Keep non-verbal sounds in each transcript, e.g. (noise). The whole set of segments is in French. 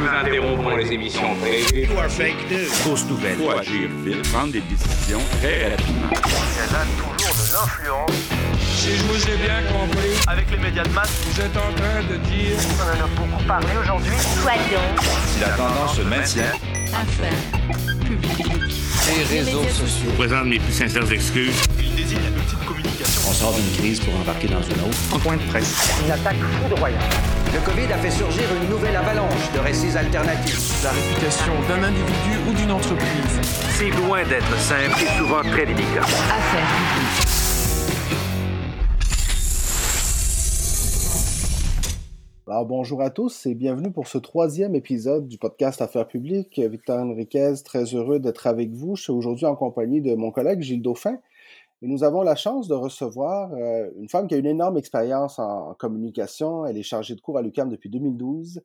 nous interrompons les émissions prévues. Fausse nouvelle. Faut agir vite, prendre des décisions très rapidement. Y a toujours de l'influence. Si je vous ai bien compris, Avec les médias de masse, vous êtes en train de dire on en a beaucoup parlé aujourd'hui. Soyons Si la tendance se maintient, affaires publiques. les réseaux sociaux. Je présente mes plus sincères excuses. Il désigne l'outil de communication. On sort d'une crise pour embarquer dans une autre. Une attaque foudroyante. Le Covid a fait surgir une nouvelle avalanche de récits alternatifs. la réputation d'un individu ou d'une entreprise. C'est loin d'être simple et souvent très délicat. Affaires publiques. Alors bonjour à tous et bienvenue pour ce troisième épisode du podcast Affaires publiques. Victor Enriquez, très heureux d'être avec vous. Je suis aujourd'hui en compagnie de mon collègue Gilles Dauphin et nous avons la chance de recevoir euh, une femme qui a une énorme expérience en communication. Elle est chargée de cours à l'UQAM depuis 2012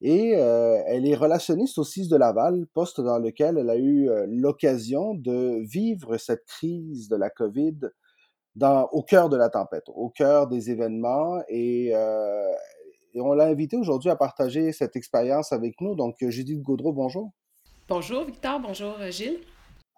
et euh, elle est relationniste au CIS de Laval, poste dans lequel elle a eu euh, l'occasion de vivre cette crise de la COVID dans, au cœur de la tempête, au cœur des événements et et on l'a invité aujourd'hui à partager cette expérience avec nous. Donc, Judith Gaudreau, bonjour. Bonjour Victor, bonjour Gilles.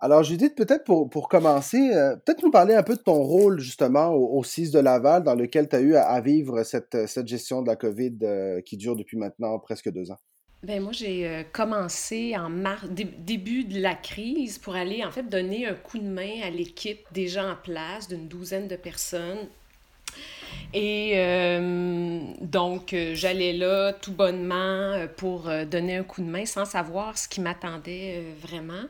Alors, Judith, peut-être pour, commencer, euh, peut-être nous parler un peu de ton rôle justement au, CIS de Laval, dans lequel tu as eu à, vivre cette, cette gestion de la COVID euh, qui dure depuis maintenant presque deux ans. Ben moi j'ai euh, commencé en mars, dé- début de la crise pour aller en fait donner un coup de main à l'équipe déjà en place d'une douzaine de personnes. Et donc j'allais là tout bonnement pour donner un coup de main sans savoir ce qui m'attendait vraiment.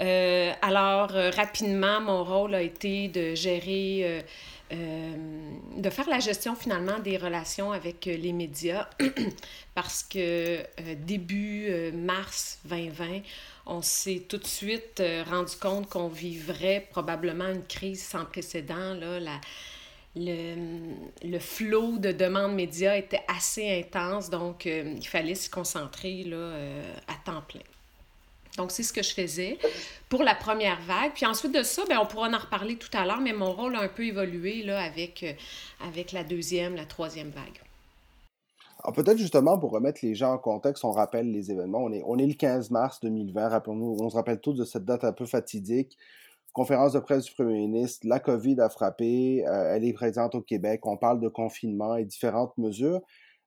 Euh, alors euh, rapidement mon rôle a été de gérer euh, de faire la gestion finalement des relations avec les médias (clears throat) parce que début mars 2020, on s'est tout de suite rendu compte qu'on vivrait probablement une crise sans précédent. Là, la, le, le flot de demandes médias était assez intense, donc il fallait se concentrer là, à temps plein. Donc, c'est ce que je faisais pour la première vague. Puis ensuite de ça, ben, on pourra en reparler tout à l'heure, mais mon rôle a un peu évolué là, avec, euh, avec la deuxième, la troisième vague. Alors, peut-être justement pour remettre les gens en contexte, on rappelle les événements. On est, on est le 15 mars 2020, rappelons-nous, on se rappelle tous de cette date un peu fatidique. Conférence de presse du premier ministre, la COVID a frappé, euh, elle est présente au Québec, on parle de confinement et différentes mesures.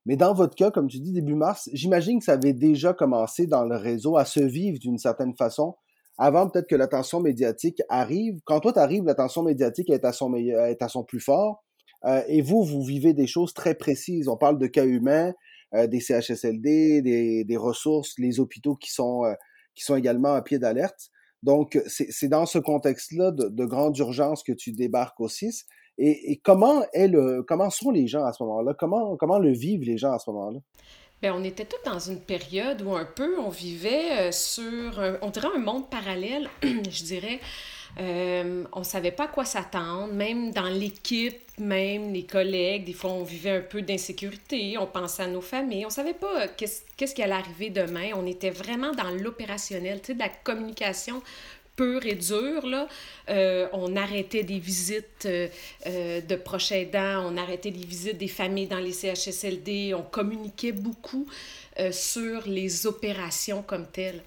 Mais dans votre cas, comme tu dis, début mars, j'imagine que ça avait déjà commencé dans le réseau à se vivre d'une certaine façon, avant peut-être que l'attention médiatique arrive. Quand toi, tu arrives, l'attention médiatique est à son, meilleur, est à son plus fort. Euh, et vous, vous vivez des choses très précises. On parle de cas humains, euh, des CHSLD, des, des ressources, les hôpitaux qui sont, euh, qui sont également à pied d'alerte. Donc, c'est c'est dans ce contexte-là de, de grande urgence que tu débarques au 6. Et, comment, sont les gens à ce moment-là? Comment, le vivent les gens à ce moment-là? Bien, on était tous dans une période où un peu on vivait euh, sur, un- on dirait un monde parallèle, (clears throat) je dirais. Euh, on savait pas à quoi s'attendre, même dans l'équipe, même les collègues. Des fois, on vivait un peu d'insécurité, on pensait à nos familles, on savait pas qu'est-ce qu'est-ce qui allait arriver demain. On était vraiment dans l'opérationnel, tu sais, de la communication pure et dure. Là. Euh, on arrêtait des visites euh, euh, de proches aidants, on arrêtait les visites des familles dans les CHSLD, on communiquait beaucoup sur les opérations comme telles.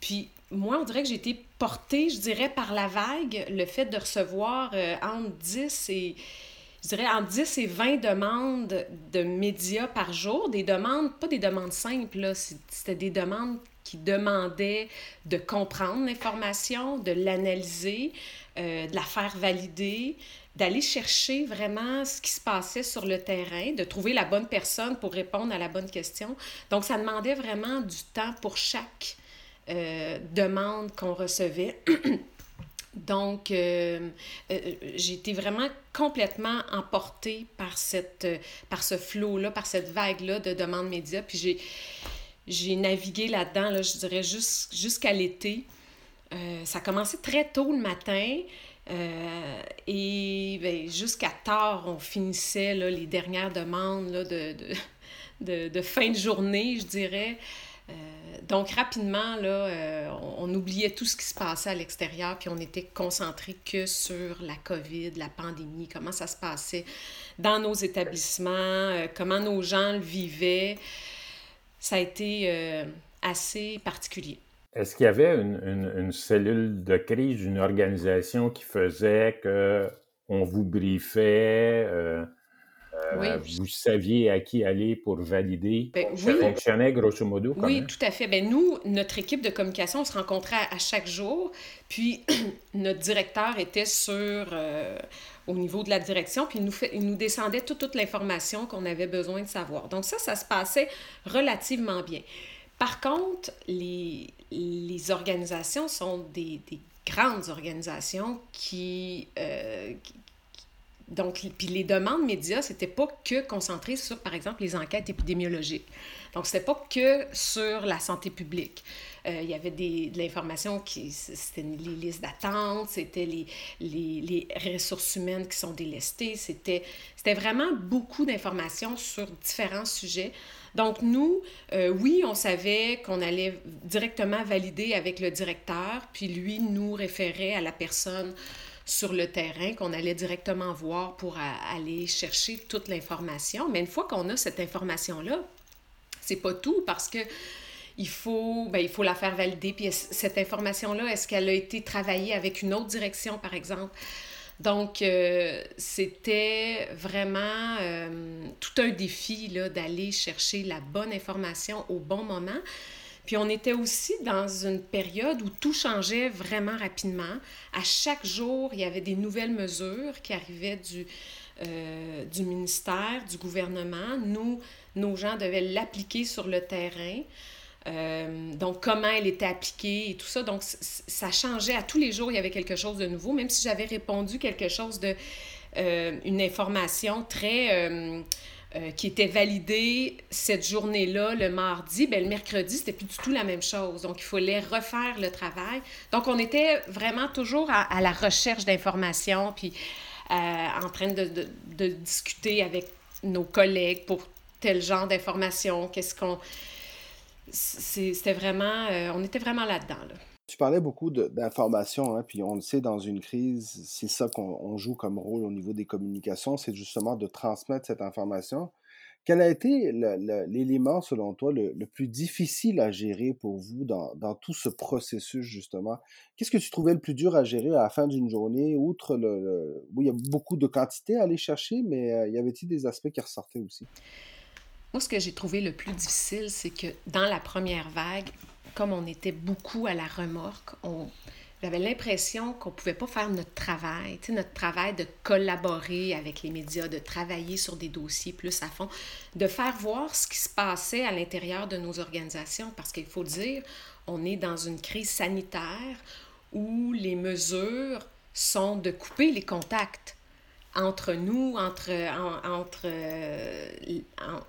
Puis moi, on dirait que j'ai été portée, je dirais, par la vague, le fait de recevoir entre 10 et je dirais entre 10 et 20 demandes de médias par jour, des demandes, pas des demandes simples, c'était des demandes qui demandaient de comprendre l'information, de l'analyser, euh, de la faire valider, d'aller chercher vraiment ce qui se passait sur le terrain, de trouver la bonne personne pour répondre à la bonne question. Donc, ça demandait vraiment du temps pour chaque euh, demande qu'on recevait. (coughs) Donc, euh, euh, j'ai été vraiment complètement emportée par, cette, par ce flot-là, par cette vague-là de demandes médias. Puis j'ai, j'ai navigué là-dedans, là, je dirais, jus- jusqu'à l'été. Euh, ça a commencé très tôt le matin. euh, et ben, jusqu'à tard, on finissait là, les dernières demandes là, de, de, (laughs) de, de fin de journée, je dirais. Euh, donc, rapidement, là, on, on oubliait tout ce qui se passait à l'extérieur, puis on était concentré que sur la COVID, la pandémie, comment ça se passait dans nos établissements, comment nos gens le vivaient. Ça a été euh, assez particulier. Est-ce qu'il y avait une, cellule de crise, une organisation qui faisait que on vous briefait, euh, oui. vous saviez à qui aller pour valider? Ça oui. fonctionnait grosso modo Oui, même? tout à fait. Ben, nous, notre équipe de communication, on se rencontrait à, à chaque jour, puis (clears throat) notre directeur était sur... Euh, au niveau de la direction, puis il nous, fait, il nous descendait toute, toute l'information qu'on avait besoin de savoir. Donc ça, ça se passait relativement bien. Par contre, les, les organisations sont des, des grandes organisations qui, euh, qui donc, puis les demandes médias, c'était pas que concentré sur, par exemple, les enquêtes épidémiologiques. Donc, c'était pas que sur la santé publique. Euh, il y avait des, de l'information qui, c'était les listes d'attente, c'était les, les, les, ressources humaines qui sont délestées, c'était, c'était vraiment beaucoup d'informations sur différents sujets. Donc, nous, euh, oui, on savait qu'on allait directement valider avec le directeur, puis lui nous référait à la personne sur le terrain qu'on allait directement voir pour aller chercher toute l'information. Mais une fois qu'on a cette information-là, c'est pas tout parce que il faut, ben, il faut la faire valider. Puis cette information-là, est-ce qu'elle a été travaillée avec une autre direction, par exemple? Donc, euh, c'était vraiment euh, tout un défi d'aller chercher la bonne information au bon moment. Puis on était aussi dans une période où tout changeait vraiment rapidement. À chaque jour, il y avait des nouvelles mesures qui arrivaient du, euh, du ministère, du gouvernement. Nous, nos gens devaient l'appliquer sur le terrain. Euh, donc, comment elle était appliquée et tout ça. Donc, ça changeait à tous les jours, il y avait quelque chose de nouveau. Même si j'avais répondu quelque chose de... Euh, une information très... Euh, qui était validée cette journée-là, le mardi, ben, le mercredi, c'était plus du tout la même chose. Donc, il fallait refaire le travail. Donc, on était vraiment toujours à, à la recherche d'informations, puis euh, en train de, de, de, discuter avec nos collègues pour tel genre d'informations. Qu'est-ce qu'on c'était vraiment, euh, on était vraiment là-dedans. Là. Tu parlais beaucoup d'informations, hein, puis on le sait, dans une crise, c'est ça qu'on joue comme rôle au niveau des communications, c'est justement de transmettre cette information. Quel a été l'élément, selon toi, le, plus difficile à gérer pour vous dans, tout ce processus, justement? Qu'est-ce que tu trouvais le plus dur à gérer à la fin d'une journée, outre le... Oui, il y a beaucoup de quantité à aller chercher, mais euh, y avait-il des aspects qui ressortaient aussi? Moi, ce que j'ai trouvé le plus difficile, c'est que dans la première vague, comme on était beaucoup à la remorque, on, j'avais l'impression qu'on ne pouvait pas faire notre travail, tu sais, notre travail de collaborer avec les médias, de travailler sur des dossiers plus à fond, de faire voir ce qui se passait à l'intérieur de nos organisations, parce qu'il faut dire, on est dans une crise sanitaire où les mesures sont de couper les contacts entre nous, entre, en, entre, en,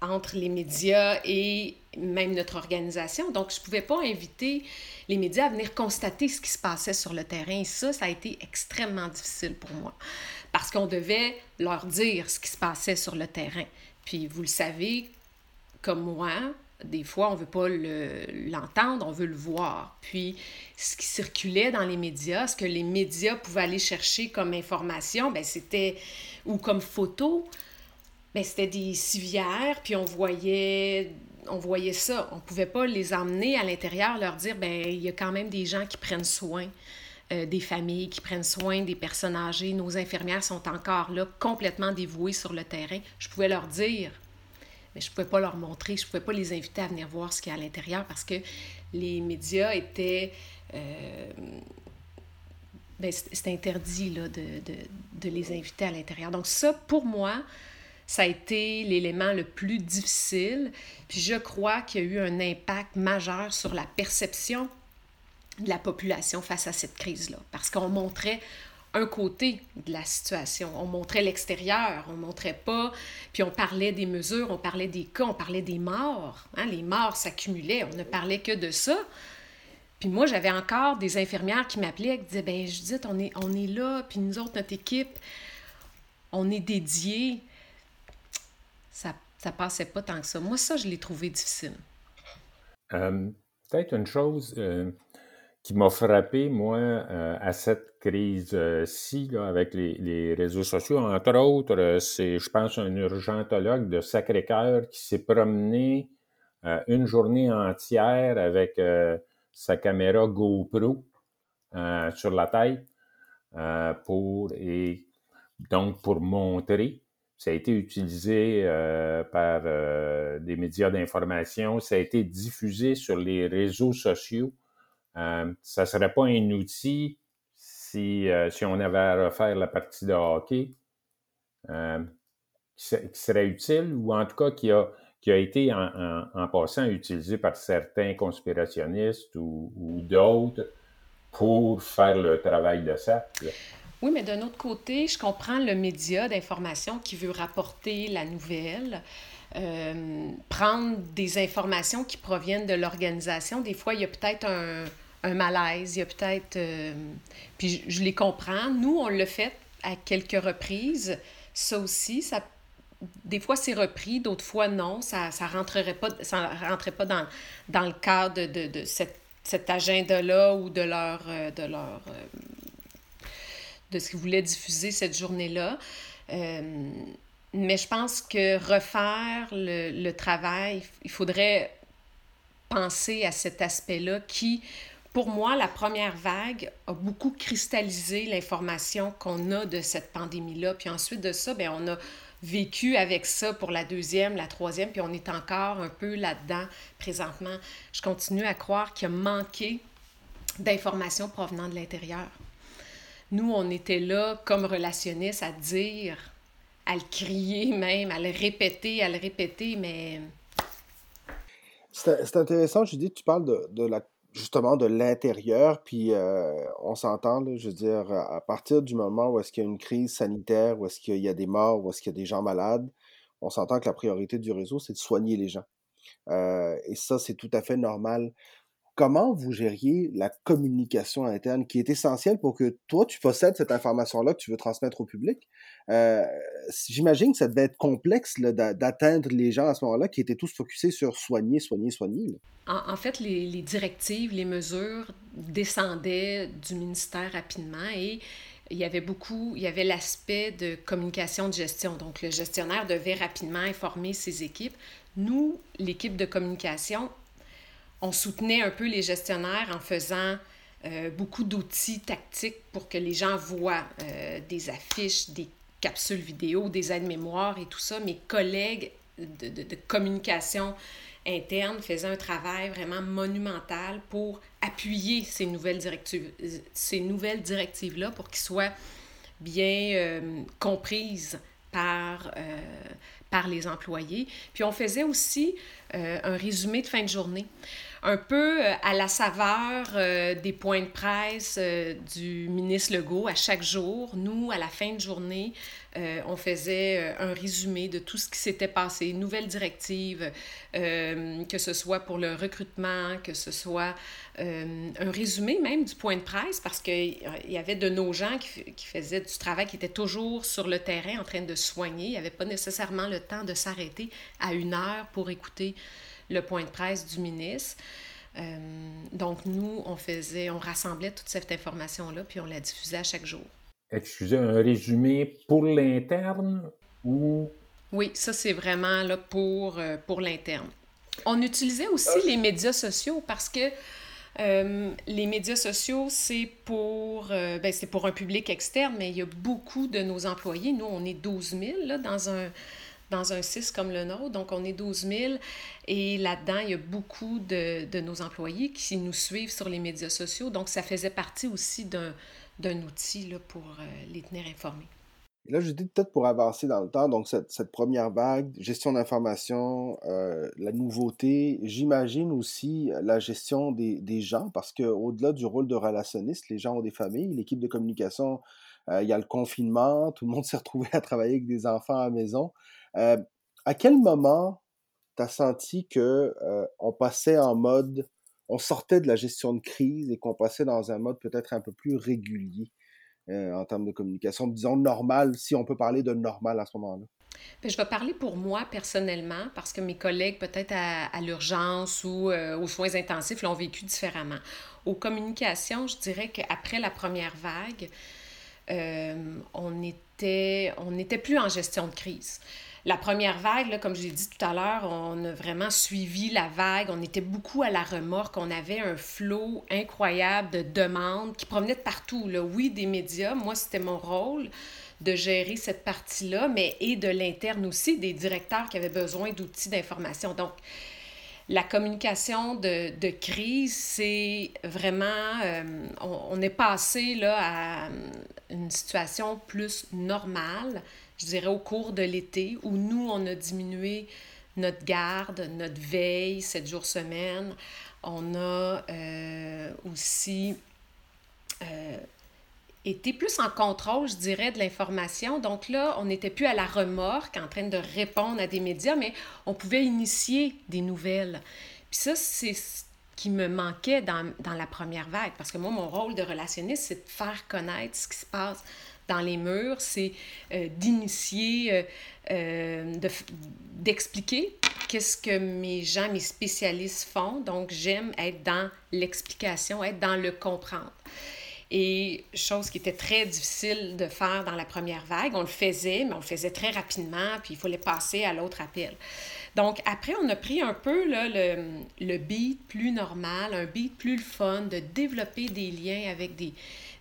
entre les médias et même notre organisation. Donc, je ne pouvais pas inviter les médias à venir constater ce qui se passait sur le terrain. Et ça, ça a été extrêmement difficile pour moi parce qu'on devait leur dire ce qui se passait sur le terrain. Puis, vous le savez, comme moi, des fois, on ne veut pas l'entendre, on veut le voir. Puis, ce qui circulait dans les médias, ce que les médias pouvaient aller chercher comme information, ben c'était, ou comme photo, ben, c'était des civières, puis on voyait, on voyait ça. On ne pouvait pas les emmener à l'intérieur, leur dire, ben il y a quand même des gens qui prennent soin euh, des familles, qui prennent soin des personnes âgées. Nos infirmières sont encore là, complètement dévouées sur le terrain. Je pouvais leur dire, mais je ne pouvais pas leur montrer, je ne pouvais pas les inviter à venir voir ce qu'il y a à l'intérieur parce que les médias étaient... Euh, ben, c'était interdit là, de, de, de les inviter à l'intérieur. Donc ça, pour moi, ça a été l'élément le plus difficile. Puis je crois qu'il y a eu un impact majeur sur la perception de la population face à cette crise-là. Parce qu'on montrait un côté de la situation. On montrait l'extérieur, on montrait pas, puis on parlait des mesures, on parlait des cas, on parlait des morts. Hein? Les morts s'accumulaient, on ne parlait que de ça. Puis moi, j'avais encore des infirmières qui m'appelaient, qui disaient, ben Judith, on est, on est là, puis nous autres, notre équipe, on est dédiés ça, ça passait pas tant que ça. Moi, ça, je l'ai trouvé difficile. Euh, Peut-être une chose euh, qui m'a frappé, moi, euh, à cette crise-ci, avec les, réseaux sociaux, entre autres, c'est, je pense, un urgentologue de Sacré-Cœur qui s'est promené une journée entière avec sa caméra GoPro sur la tête pour et donc pour montrer. Ça a été utilisé par des médias d'information, ça a été diffusé sur les réseaux sociaux. ça ne serait pas un outil si, si on avait à refaire la partie de hockey qui, serait utile ou en tout cas qui a, qui a été en, passant utilisé par certains conspirationnistes ou, d'autres pour faire le travail de ça. Oui, mais d'un autre côté, je comprends le média d'information qui veut rapporter la nouvelle. Euh, prendre des informations qui proviennent de l'organisation. Des fois, il y a peut-être un, un, malaise, il y a peut-être... Euh, puis je, je, les comprends. Nous, on l'a fait à quelques reprises. Ça aussi, ça des fois c'est repris, d'autres fois non. Ça ça rentrerait pas, ça rentrait pas dans, dans le cadre de, de, cette, cet agenda-là ou de leur, euh, de leur de ce qu'ils voulaient diffuser cette journée-là. Euh, mais je pense que refaire le, le, travail, il faudrait penser à cet aspect-là qui, pour moi, la première vague a beaucoup cristallisé l'information qu'on a de cette pandémie-là. Puis ensuite de ça, bien, on a vécu avec ça pour la deuxième, la troisième, puis on est encore un peu là-dedans présentement. Je continue à croire qu'il a manqué d'informations provenant de l'intérieur. Nous, on était là comme relationnistes à dire, à le crier même, à le répéter, à le répéter, mais... C'est intéressant, je dis, tu parles de, de la justement de l'intérieur, puis euh, on s'entend, je veux dire, à partir du moment où est-ce qu'il y a une crise sanitaire, où est-ce qu'il y a des morts, où est-ce qu'il y a des gens malades, on s'entend que la priorité du réseau, c'est de soigner les gens. Euh, et ça, c'est tout à fait normal comment vous gériez la communication interne qui est essentielle pour que toi, tu possèdes cette information-là que tu veux transmettre au public? Euh, j'imagine que ça devait être complexe d'atteindre les gens à ce moment-là qui étaient tous focusés sur soigner, soigner, soigner. En, fait, les, les, directives, les mesures descendaient du ministère rapidement et il y avait beaucoup, il y avait l'aspect de communication de gestion. Donc, le gestionnaire devait rapidement informer ses équipes. Nous, l'équipe de communication, on soutenait un peu les gestionnaires en faisant euh, beaucoup d'outils tactiques pour que les gens voient euh, des affiches, des capsules vidéo, des aides-mémoires et tout ça. Mes collègues de, de, communication interne faisaient un travail vraiment monumental pour appuyer ces nouvelles directives, directives-là pour qu'ils soient bien euh, comprises par, par les employés. Puis on faisait aussi un résumé de fin de journée un peu euh, à la saveur euh, des points de presse euh, du ministre Legault à chaque jour. Nous, à la fin de journée, on faisait un résumé de tout ce qui s'était passé, nouvelles directives, que ce soit pour le recrutement, que ce soit un résumé même du point de presse, parce qu'il y avait de nos gens qui, qui, faisaient du travail qui était toujours sur le terrain en train de soigner. Il n'y pas nécessairement le temps de s'arrêter à une heure pour écouter le point de presse du ministre. Euh, donc, nous, on faisait, on rassemblait toute cette information-là, puis on la diffusait à chaque jour. Excusez, un résumé pour l'interne ou... Oui, ça, c'est vraiment là, pour, euh, pour l'interne. On utilisait aussi les médias sociaux parce que euh, les médias sociaux, c'est pour, ben, c'est pour un public externe, mais il y a beaucoup de nos employés. Nous, on est 12 000 là, dans un dans un CIS comme le nôtre. Donc, on est 12 000 et là-dedans, il y a beaucoup de, de, nos employés qui nous suivent sur les médias sociaux. Donc, ça faisait partie aussi d'un outil là, pour euh, les tenir informés. là, je dis peut-être pour avancer dans le temps, donc cette, première vague, gestion d'information, euh, la nouveauté, j'imagine aussi la gestion des, des gens, parce qu'au-delà du rôle de relationniste, les gens ont des familles, l'équipe de communication, euh, il y a le confinement, tout le monde s'est retrouvé à travailler avec des enfants à la maison. Euh, à quel moment tu as senti que euh, on passait en mode, on sortait de la gestion de crise et qu'on passait dans un mode peut-être un peu plus régulier euh, en termes de communication, disons normal, si on peut parler de normal à ce moment-là? Ben, je vais parler pour moi personnellement parce que mes collègues, peut-être à, l'urgence ou aux soins intensifs, l'ont vécu différemment. Aux communications, je dirais qu'après la première vague, on était, on n'était plus en gestion de crise. La première vague, là, comme je l'ai dit tout à l'heure, on a vraiment suivi la vague. On était beaucoup à la remorque. On avait un flot incroyable de demandes qui provenaient de partout. Là. Oui, des médias. Moi, c'était mon rôle de gérer cette partie-là, mais et de l'interne aussi, des directeurs qui avaient besoin d'outils d'information. Donc, la communication de, de crise, c'est vraiment, euh, on, on, est passé là, à une situation plus normale je dirais, au cours de l'été, où nous, on a diminué notre garde, notre veille, 7 jours semaine. On a euh, aussi euh, été plus en contrôle, je dirais, de l'information. Donc là, on n'était plus à la remorque en train de répondre à des médias, mais on pouvait initier des nouvelles. Puis ça, c'est ce qui me manquait dans, dans la première vague, parce que moi, mon rôle de relationniste, c'est de faire connaître ce qui se passe dans les murs, c'est euh, d'initier, euh, euh, d'expliquer qu'est-ce que mes gens, mes spécialistes font. Donc, j'aime être dans l'explication, être dans le comprendre. Et chose qui était très difficile de faire dans la première vague, on le faisait, mais on le faisait très rapidement, puis il fallait passer à l'autre appel. Donc, après, on a pris un peu là, le, le beat plus normal, un beat plus fun, de développer des liens avec des,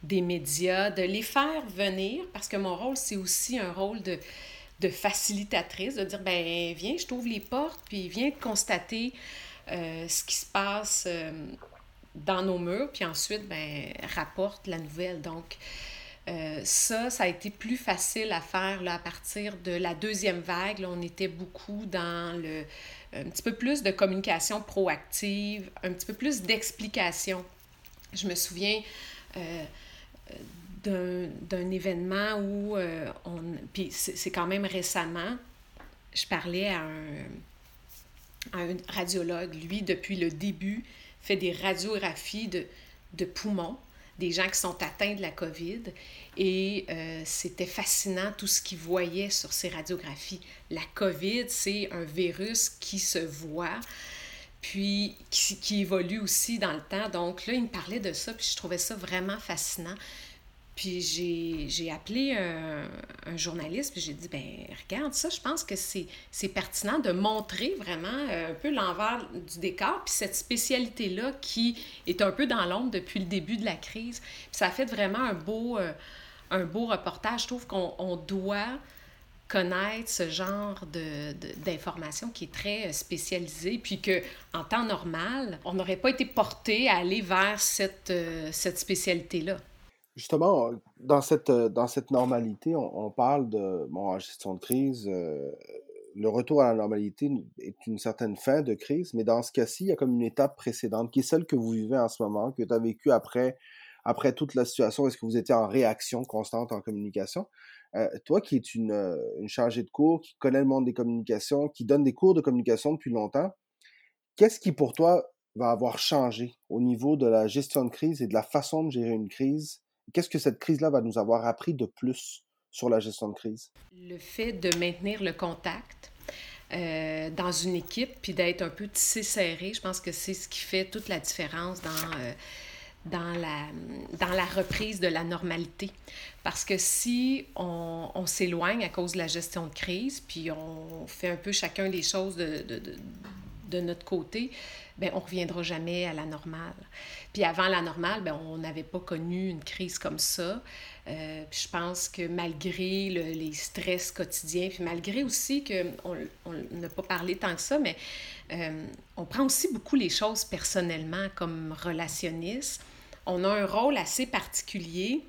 des médias, de les faire venir, parce que mon rôle, c'est aussi un rôle de, de facilitatrice, de dire, ben viens, je t'ouvre les portes, puis viens constater euh, ce qui se passe euh, dans nos murs, puis ensuite, ben rapporte la nouvelle. Donc, euh, ça, ça a été plus facile à faire là, à partir de la deuxième vague. On était beaucoup dans le un petit peu plus de communication proactive, un petit peu plus d'explication. Je me souviens, d'un événement où euh, on. Puis c'est quand même récemment, je parlais à un, à un radiologue. Lui, depuis le début, fait des radiographies de, de poumons des gens qui sont atteints de la COVID. Et euh, c'était fascinant tout ce qu'il voyait sur ces radiographies. La COVID, c'est un virus qui se voit, puis qui, qui, évolue aussi dans le temps. Donc là, il me parlait de ça, puis je trouvais ça vraiment fascinant. Puis j'ai appelé un, journaliste, puis j'ai dit, ben regarde ça, je pense que c'est pertinent de montrer vraiment euh, un peu l'envers du décor, puis cette spécialité-là qui est un peu dans l'ombre depuis le début de la crise. Puis ça a fait vraiment un beau, euh, un beau reportage. Je trouve qu'on doit connaître ce genre d'information de, qui est très spécialisée, puis que en temps normal, on n'aurait pas été porté à aller vers cette, euh, cette spécialité-là. Justement, dans cette, euh, dans cette normalité, on, parle de bon, gestion de crise. Euh, le retour à la normalité est une certaine fin de crise, mais dans ce cas-ci, il y a comme une étape précédente qui est celle que vous vivez en ce moment, que tu as vécu après, après toute la situation. Est-ce que vous étiez en réaction constante en communication? Euh, toi qui es une, une chargée de cours, qui connaît le monde des communications, qui donne des cours de communication depuis longtemps, qu'est-ce qui pour toi va avoir changé au niveau de la gestion de crise et de la façon de gérer une crise? Qu'est-ce que cette crise-là va nous avoir appris de plus sur la gestion de crise? Le fait de maintenir le contact. Euh, dans une équipe, puis d'être un peu tissé serré, je pense que c'est ce qui fait toute la différence dans, euh, dans, la, dans la reprise de la normalité. Parce que si on, on s'éloigne à cause de la gestion de crise, puis on fait un peu chacun des choses de, de, de, de notre côté, ben on reviendra jamais à la normale. Puis avant la normale, ben on n'avait pas connu une crise comme ça. Euh, puis je pense que malgré les stress quotidiens, puis malgré aussi qu'on on, n'a pas parlé tant que ça, mais euh, on prend aussi beaucoup les choses personnellement comme relationniste. On a un rôle assez particulier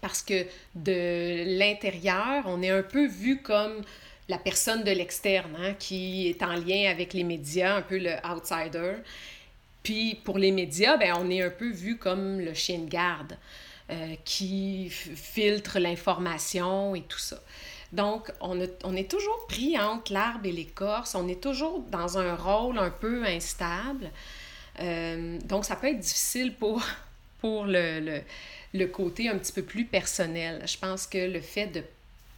parce que de l'intérieur, on est un peu vu comme la personne de l'externe hein, qui est en lien avec les médias, un peu le outsider. Puis pour les médias, ben, on est un peu vu comme le chien de garde euh, qui filtre l'information et tout ça. Donc, on, on est toujours pris entre l'arbre et l'écorce, on est toujours dans un rôle un peu instable. Euh, donc, ça peut être difficile pour, pour le, le, le, côté un petit peu plus personnel. Je pense que le fait de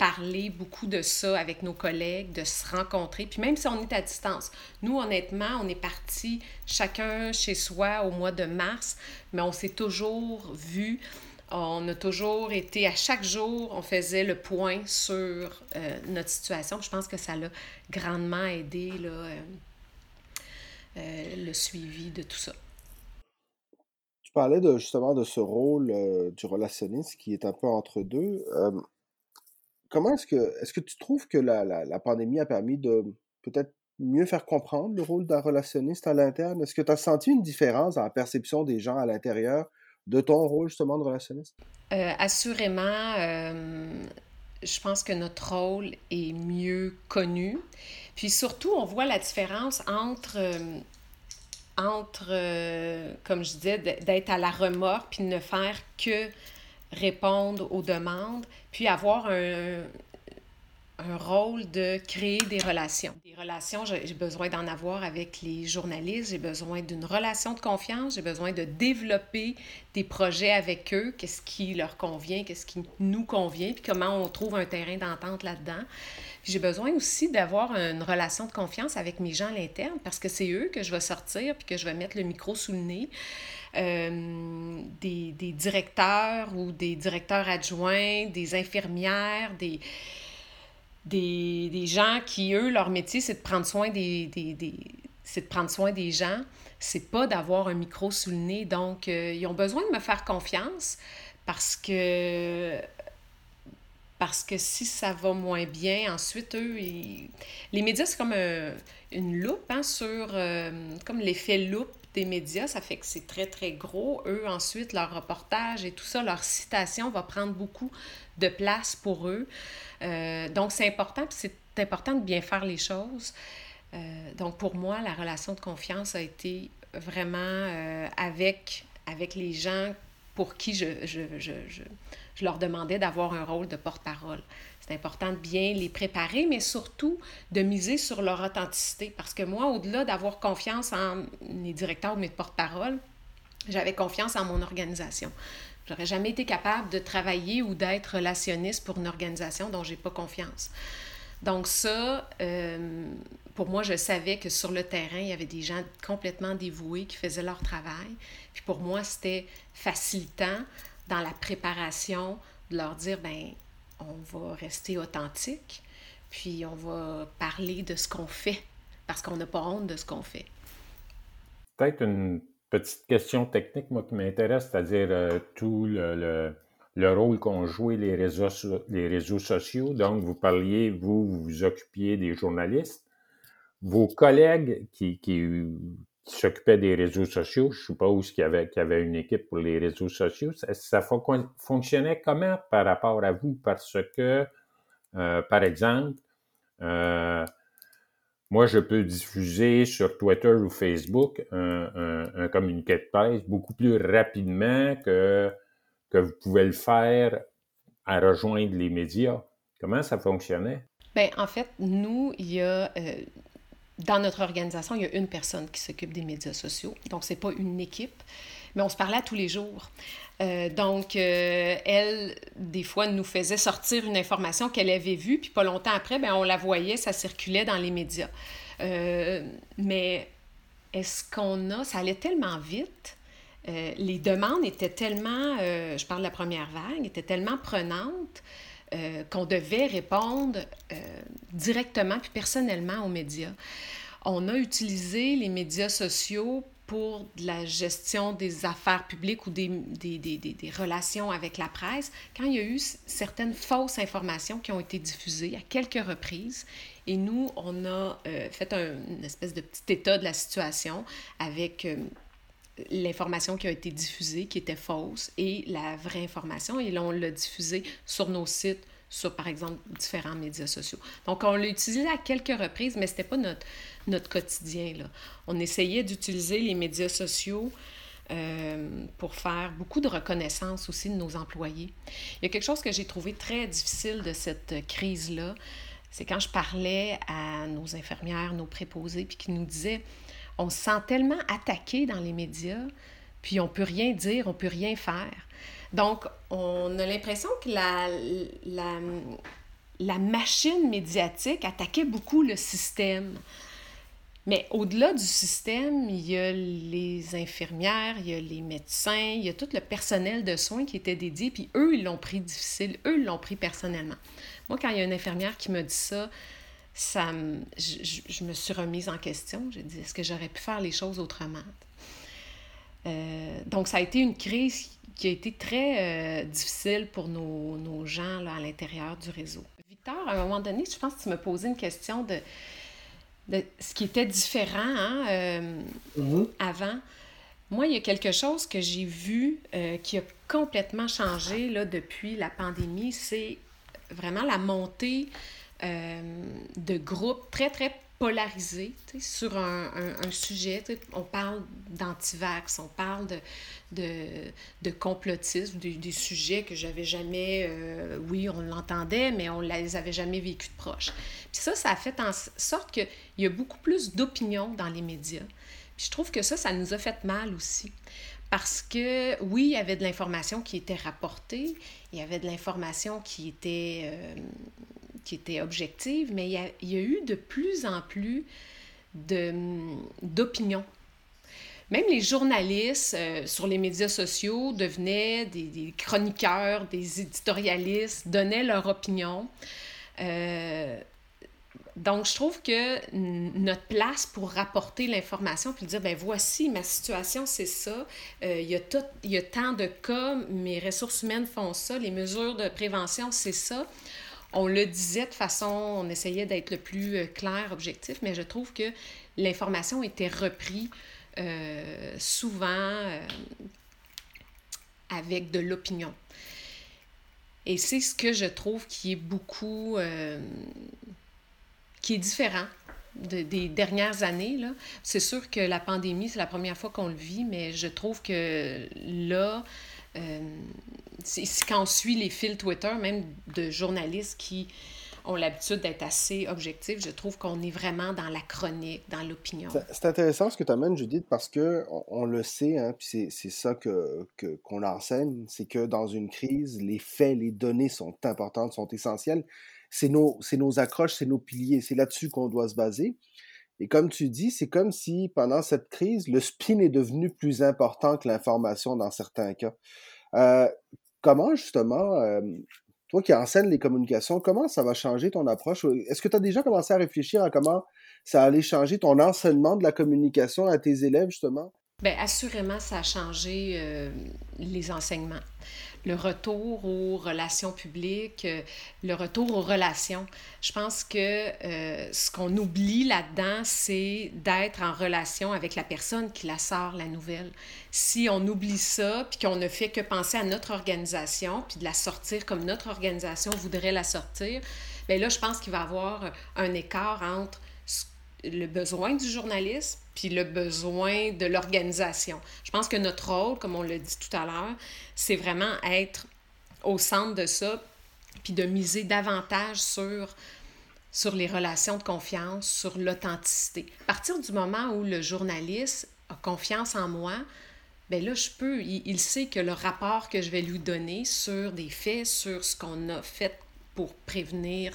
parler beaucoup de ça avec nos collègues, de se rencontrer, puis même si on est à distance. Nous, honnêtement, on est partis chacun chez soi au mois de mars, mais on s'est toujours vu On a toujours été, à chaque jour, on faisait le point sur euh, notre situation. Je pense que ça l'a grandement aidé là, euh, euh, le suivi de tout ça. Tu parlais de, justement de ce rôle du relationniste qui est un peu entre deux. comment est-ce que est-ce que tu trouves que la, la, pandémie a permis de peut-être mieux faire comprendre le rôle d'un relationniste à l'interne? Est-ce que tu as senti une différence dans la perception des gens à l'intérieur de ton rôle justement de relationniste? Euh, assurément, euh, je pense que notre rôle est mieux connu. Puis surtout, on voit la différence entre, euh, entre comme je disais, d'être à la remorque puis ne faire que répondre aux demandes, puis avoir un, un rôle de créer des relations. Des relations, j'ai besoin d'en avoir avec les journalistes, j'ai besoin d'une relation de confiance, j'ai besoin de développer des projets avec eux, qu'est-ce qui leur convient, qu'est-ce qui nous convient, puis comment on trouve un terrain d'entente là-dedans. J'ai besoin aussi d'avoir une relation de confiance avec mes gens à l'interne parce que c'est eux que je vais sortir puis que je vais mettre le micro sous le nez. Euh, des, des directeurs ou des directeurs adjoints, des infirmières, des, des, gens qui, eux, leur métier, c'est de prendre soin des, des, c'est de prendre soin des gens. C'est pas d'avoir un micro sous le nez. Donc, euh, ils ont besoin de me faire confiance parce que parce que si ça va moins bien, ensuite, eux, les médias, c'est comme une loupe hein, sur, euh, comme l'effet loupe des médias, ça fait que c'est très, très gros. Eux, ensuite, leur reportage et tout ça, leur citation va prendre beaucoup de place pour eux. Euh, donc, c'est important, c'est important de bien faire les choses. Euh, donc, pour moi, la relation de confiance a été vraiment euh, avec, avec les gens pour qui je, je, je, je leur demandais d'avoir un rôle de porte-parole. C'est important de bien les préparer, mais surtout de miser sur leur authenticité. Parce que moi, au-delà d'avoir confiance en mes directeurs ou mes porte-parole, j'avais confiance en mon organisation. J'aurais jamais été capable de travailler ou d'être relationniste pour une organisation dont j'ai pas confiance. Donc ça, euh, pour moi, je savais que sur le terrain, il y avait des gens complètement dévoués qui faisaient leur travail. Puis pour moi, c'était facilitant dans la préparation de leur dire, ben, on va rester authentique, puis on va parler de ce qu'on fait, parce qu'on n'a pas honte de ce qu'on fait. Peut-être une petite question technique, moi, qui m'intéresse, c'est-à-dire euh, tout le, le, rôle qu'ont joué les réseaux, les réseaux sociaux. Donc, vous parliez, vous, vous vous occupiez des journalistes. Vos collègues qui, qui, s'occupaient des réseaux sociaux, je suppose qu'il y avait, qu'il y avait une équipe pour les réseaux sociaux, ça, ça fonctionnait comment par rapport à vous? Parce que, euh, par exemple, euh, moi, je peux diffuser sur Twitter ou Facebook un, communiqué de presse beaucoup plus rapidement que, que vous pouvez le faire à rejoindre les médias. Comment ça fonctionnait? Bien, en fait, nous, il y a. Euh, dans notre organisation, il y a une personne qui s'occupe des médias sociaux. Donc, ce n'est pas une équipe, mais on se parlait tous les jours. Euh, donc, euh, elle, des fois, nous faisait sortir une information qu'elle avait vue, puis pas longtemps après, ben, on la voyait, ça circulait dans les médias. Euh, mais est-ce qu'on a... Ça allait tellement vite, les demandes étaient tellement, je parle de la première vague, étaient tellement prenantes qu'on devait répondre directement puis personnellement aux médias. On a utilisé les médias sociaux pour la gestion des affaires publiques ou des, des, des, des, relations avec la presse, quand il y a eu certaines fausses informations qui ont été diffusées à quelques reprises, et nous, on a euh, fait un, une espèce de petit état de la situation avec euh, l'information qui a été diffusée, qui était fausse, et la vraie information, et là, on l'a diffusée sur nos sites, sur, par exemple, différents médias sociaux. Donc, on l'a utilisé à quelques reprises, mais ce n'était pas notre, notre quotidien. Là. On essayait d'utiliser les médias sociaux euh, pour faire beaucoup de reconnaissance aussi de nos employés. Il y a quelque chose que j'ai trouvé très difficile de cette crise-là, c'est quand je parlais à nos infirmières, nos préposés, puis qui nous disaient, on se sent tellement attaqué dans les médias, puis on peut rien dire, on peut rien faire. Donc, on a l'impression que la, la, la, machine médiatique attaquait beaucoup le système. Mais au-delà du système, il y a les infirmières, il y a les médecins, il y a tout le personnel de soins qui était dédié, puis eux, ils l'ont pris difficile, eux, ils l'ont pris personnellement. Moi, quand il y a une infirmière qui me dit ça, ça je, me suis remise en question. J'ai dit, est-ce que j'aurais pu faire les choses autrement? Euh, donc, ça a été une crise qui a été très euh, difficile pour nos, nos gens là, à l'intérieur du réseau. Victor, à un moment donné, je pense que tu me posais une question de, de ce qui était différent hein, euh, mm-hmm. avant. Moi, il y a quelque chose que j'ai vu qui a complètement changé là, depuis la pandémie, c'est vraiment la montée de groupes très, très polarisés sur un, un, sujet. On parle d'antivax, on parle de, de, de complotisme, des, sujets que j'avais jamais, euh, oui, on l'entendait, mais on ne les avait jamais vécus de proche. Puis ça, ça a fait en sorte qu'il y a beaucoup plus d'opinions dans les médias. Puis je trouve que ça, ça nous a fait mal aussi. Parce que oui, il y avait de l'information qui était rapportée, il y avait de l'information qui était euh, qui était objective, mais il y a, eu de plus en plus d'opinions. Même les journalistes euh, sur les médias sociaux devenaient des, chroniqueurs, des éditorialistes, donnaient leur opinion. Euh, donc, je trouve que notre place pour rapporter l'information, puis dire, ben voici, ma situation, c'est ça, euh, y il y a tant de cas, mes ressources humaines font ça, les mesures de prévention, c'est ça on le disait de façon, on essayait d'être le plus euh, clair, objectif, mais je trouve que l'information était reprise euh, souvent euh, avec de l'opinion. Et c'est ce que je trouve qui est beaucoup, qui est différent des dernières années. C'est sûr que la pandémie, c'est la première fois qu'on le vit, mais je trouve que là, quand on suit les fils Twitter, même de journalistes qui ont l'habitude d'être assez objectifs, je trouve qu'on est vraiment dans la chronique, dans l'opinion. C'est intéressant ce que tu amènes, Judith, parce que on, le sait, hein, puis c'est ça que qu'on enseigne, c'est que dans une crise, les faits, les données sont importantes, sont essentielles. C'est nos, nos accroches, c'est nos piliers, c'est là-dessus qu'on doit se baser. Et comme tu dis, c'est comme si pendant cette crise, le spin est devenu plus important que l'information dans certains cas. Euh, comment justement, euh, toi qui enseignes les communications, comment ça va changer ton approche? Est-ce que tu as déjà commencé à réfléchir à comment ça allait changer ton enseignement de la communication à tes élèves justement? Bien, assurément, ça a changé euh, les enseignements le retour aux relations publiques, euh, le retour aux relations. Je pense que euh, ce qu'on oublie là-dedans, c'est d'être en relation avec la personne qui la sort, la nouvelle. Si on oublie ça, puis qu'on ne fait que penser à notre organisation, puis de la sortir comme notre organisation voudrait la sortir, bien là, je pense qu'il va y avoir un écart entre le besoin du journaliste puis le besoin de l'organisation. Je pense que notre rôle, comme on l'a dit tout à l'heure, c'est vraiment être au centre de ça, puis de miser davantage sur, sur les relations de confiance, sur l'authenticité. À partir du moment où le journaliste a confiance en moi, bien là, je peux, il, il sait que le rapport que je vais lui donner sur des faits, sur ce qu'on a fait pour prévenir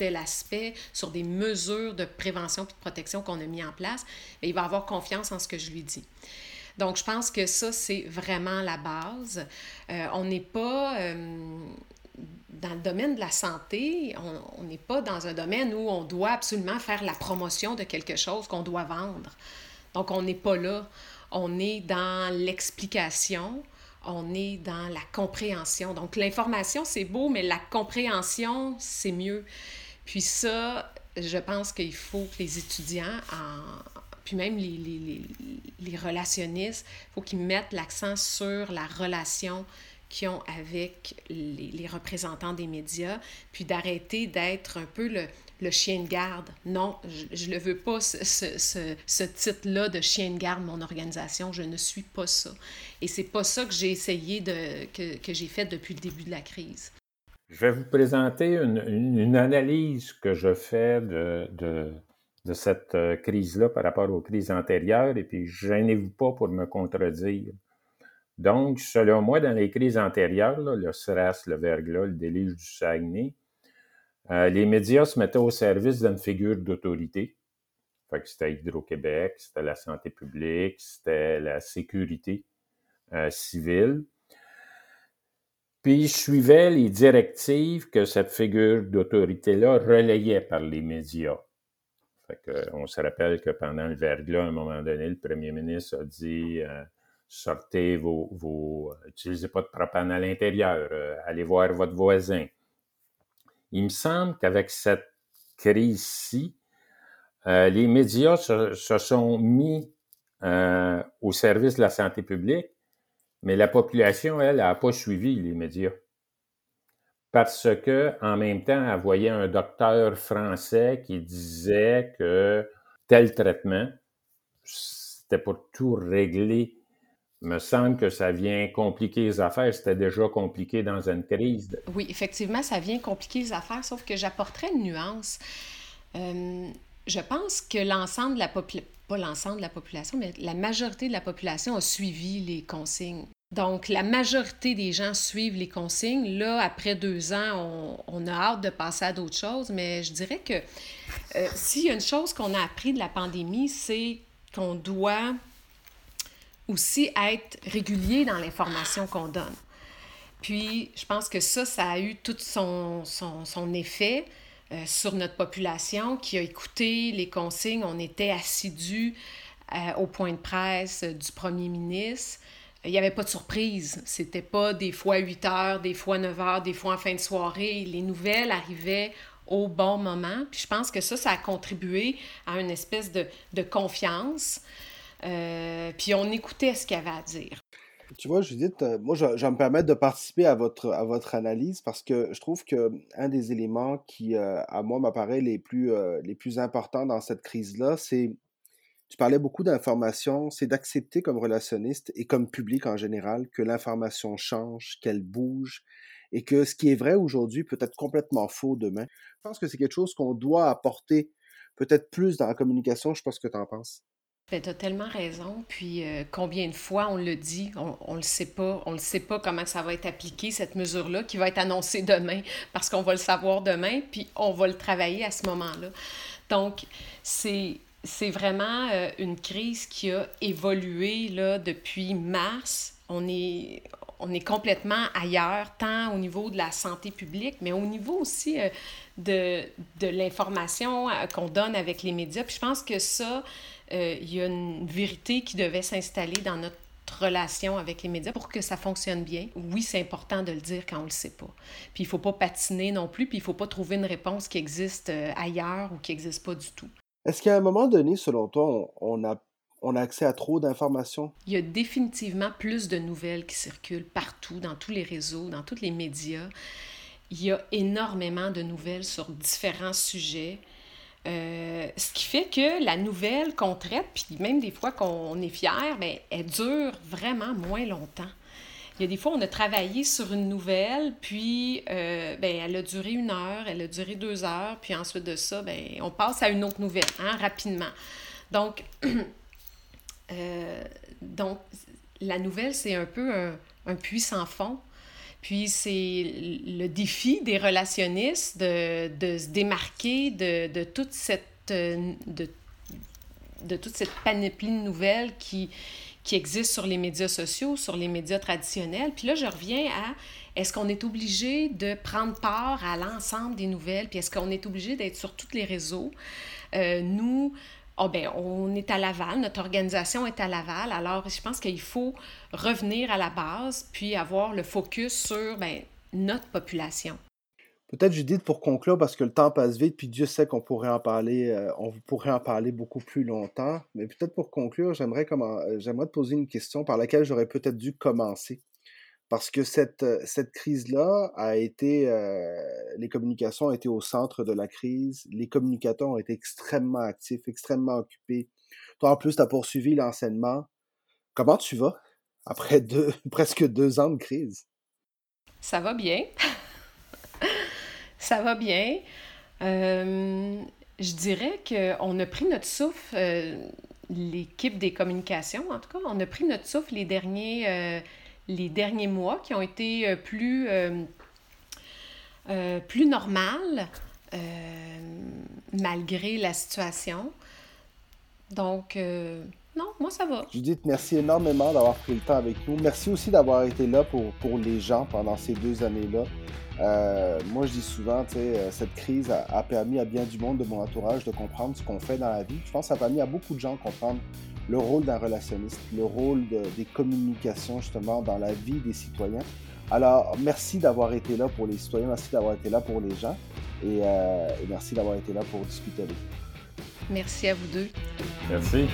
tel aspect, sur des mesures de prévention et de protection qu'on a mis en place, il va avoir confiance en ce que je lui dis. Donc, je pense que ça, c'est vraiment la base. Euh, on n'est pas euh, dans le domaine de la santé, on n'est pas dans un domaine où on doit absolument faire la promotion de quelque chose qu'on doit vendre. Donc, on n'est pas là. On est dans l'explication, on est dans la compréhension. Donc, l'information, c'est beau, mais la compréhension, c'est mieux. Puis ça, je pense qu'il faut que les étudiants, puis même les, les, les, relationnistes, il faut qu'ils mettent l'accent sur la relation qu'ils ont avec les, représentants des médias, puis d'arrêter d'être un peu le, le, chien de garde. Non, je ne le veux pas, ce, ce, ce, titre-là de chien de garde, mon organisation. Je ne suis pas ça. Et c'est pas ça que j'ai essayé de, que, que j'ai fait depuis le début de la crise. Je vais vous présenter une, analyse que je fais de, cette euh, crise-là par rapport aux crises antérieures, et puis gênez-vous pas pour me contredire. Donc, selon moi, dans les crises antérieures, le SRAS, le verglas, le déluge du Saguenay, euh, les médias se mettaient au service d'une figure d'autorité. C'était Hydro-Québec, c'était la santé publique, c'était la sécurité euh, civile. Puis je suivais les directives que cette figure d'autorité-là relayait par les médias. Fait que, on se rappelle que pendant le verglas, à un moment donné, le premier ministre a dit euh, sortez vos, vos utilisez pas de propane à l'intérieur, euh, allez voir votre voisin. Il me semble qu'avec cette crise-ci, euh, les médias se, se sont mis euh, au service de la santé publique, mais la population, elle, n'a pas suivi les médias. Parce que, en même temps, elle voyait un docteur français qui disait que tel traitement, c'était pour tout régler. Me semble que ça vient compliquer les affaires. C'était déjà compliqué dans une crise. Oui, effectivement, ça vient compliquer les affaires, sauf que j'apporterais une nuance. Euh, je pense que l'ensemble de la population, l'ensemble de la population, mais la majorité de la population a suivi les consignes. Donc, la majorité des gens suivent les consignes. Là, après deux ans, on, a hâte de passer à d'autres choses, mais je dirais que euh, s'il y a une chose qu'on a appris de la pandémie, c'est qu'on doit aussi être régulier dans l'information qu'on donne. Puis, je pense que ça, ça a eu tout son effet. Euh, sur notre population qui a écouté les consignes. On était assidus euh, au point de presse du premier ministre. Il n'y avait pas de surprise. C'était pas des fois 8 heures, des fois 9 heures, des fois en fin de soirée. Les nouvelles arrivaient au bon moment. Puis je pense que ça, ça a contribué à une espèce de, de confiance. Euh, puis on écoutait ce qu'il y avait à dire. Tu vois, Judith, euh, moi, je, vais me permettre de participer à votre, à votre analyse parce que je trouve que un des éléments qui, euh, à moi, m'apparaît les plus, euh, les plus importants dans cette crise-là, c'est, tu parlais beaucoup d'information, c'est d'accepter comme relationniste et comme public en général que l'information change, qu'elle bouge et que ce qui est vrai aujourd'hui peut être complètement faux demain. Je pense que c'est quelque chose qu'on doit apporter peut-être plus dans la communication. Je ce que tu en penses. Ben, tu as tellement raison. Puis euh, combien de fois on le dit, on ne le sait pas. On ne sait pas comment ça va être appliqué, cette mesure-là, qui va être annoncée demain, parce qu'on va le savoir demain, puis on va le travailler à ce moment-là. Donc, c'est. C'est vraiment euh, une crise qui a évolué là, depuis mars. On est, on est complètement ailleurs, tant au niveau de la santé publique, mais au niveau aussi euh, de, de l'information qu'on donne avec les médias. Puis je pense que ça, euh, il y a une vérité qui devait s'installer dans notre relation avec les médias pour que ça fonctionne bien. Oui, c'est important de le dire quand on le sait pas. Puis il faut pas patiner non plus, puis il faut pas trouver une réponse qui existe ailleurs ou qui n'existe pas du tout. Est-ce qu'à un moment donné, selon toi, on, on a on a accès à trop d'informations? Il y a définitivement plus de nouvelles qui circulent partout, dans tous les réseaux, dans tous les médias. Il y a énormément de nouvelles sur différents sujets. Euh, ce qui fait que la nouvelle qu'on traite, puis même des fois qu'on est fier, bien, elle dure vraiment moins longtemps. Il y a des fois, on a travaillé sur une nouvelle, puis euh, ben, elle a duré une heure, elle a duré deux heures, puis ensuite de ça, ben, on passe à une autre nouvelle, hein, rapidement. Donc, (clears throat) Euh, donc, la nouvelle, c'est un peu un, un, puits sans fond. Puis c'est le défi des relationnistes de, de se démarquer de, de, toute cette, de, de toute cette panoplie de nouvelles qui, qui existe sur les médias sociaux, sur les médias traditionnels. Puis là, je reviens à est-ce qu'on est obligé de prendre part à l'ensemble des nouvelles? Puis est-ce qu'on est obligé d'être sur tous les réseaux? Euh, nous, oh ben, on est à Laval, notre organisation est à Laval, alors je pense qu'il faut revenir à la base, puis avoir le focus sur ben, notre population. Peut-être Judith pour conclure parce que le temps passe vite puis Dieu sait qu'on pourrait en parler euh, on pourrait en parler beaucoup plus longtemps mais peut-être pour conclure j'aimerais euh, j'aimerais te poser une question par laquelle j'aurais peut-être dû commencer parce que cette, cette crise-là a été, les communications ont été au centre de la crise, les communicateurs ont été extrêmement actifs, extrêmement occupés. Toi, en plus, tu as poursuivi l'enseignement. Comment tu vas après deux, (laughs) presque deux ans de crise? Ça va bien. (laughs) Ça va bien. Je dirais qu'on a pris notre souffle, l'équipe des communications en tout cas, on a pris notre souffle les derniers... Euh, les derniers mois qui ont été euh, plus, euh, euh, plus normales malgré la situation. Donc, euh, non, moi ça va. Judith, merci énormément d'avoir pris le temps avec nous. Merci aussi d'avoir été là pour, pour les gens pendant ces deux années-là. Euh, moi, je dis souvent, euh, cette crise a, permis à bien du monde de mon entourage de comprendre ce qu'on fait dans la vie. Je pense que ça a permis à beaucoup de gens de comprendre le rôle d'un relationniste, le rôle des communications justement dans la vie des citoyens. Alors, merci d'avoir été là pour les citoyens, merci d'avoir été là pour les gens et, euh, et merci d'avoir été là pour discuter avec nous. Merci à vous deux. Merci.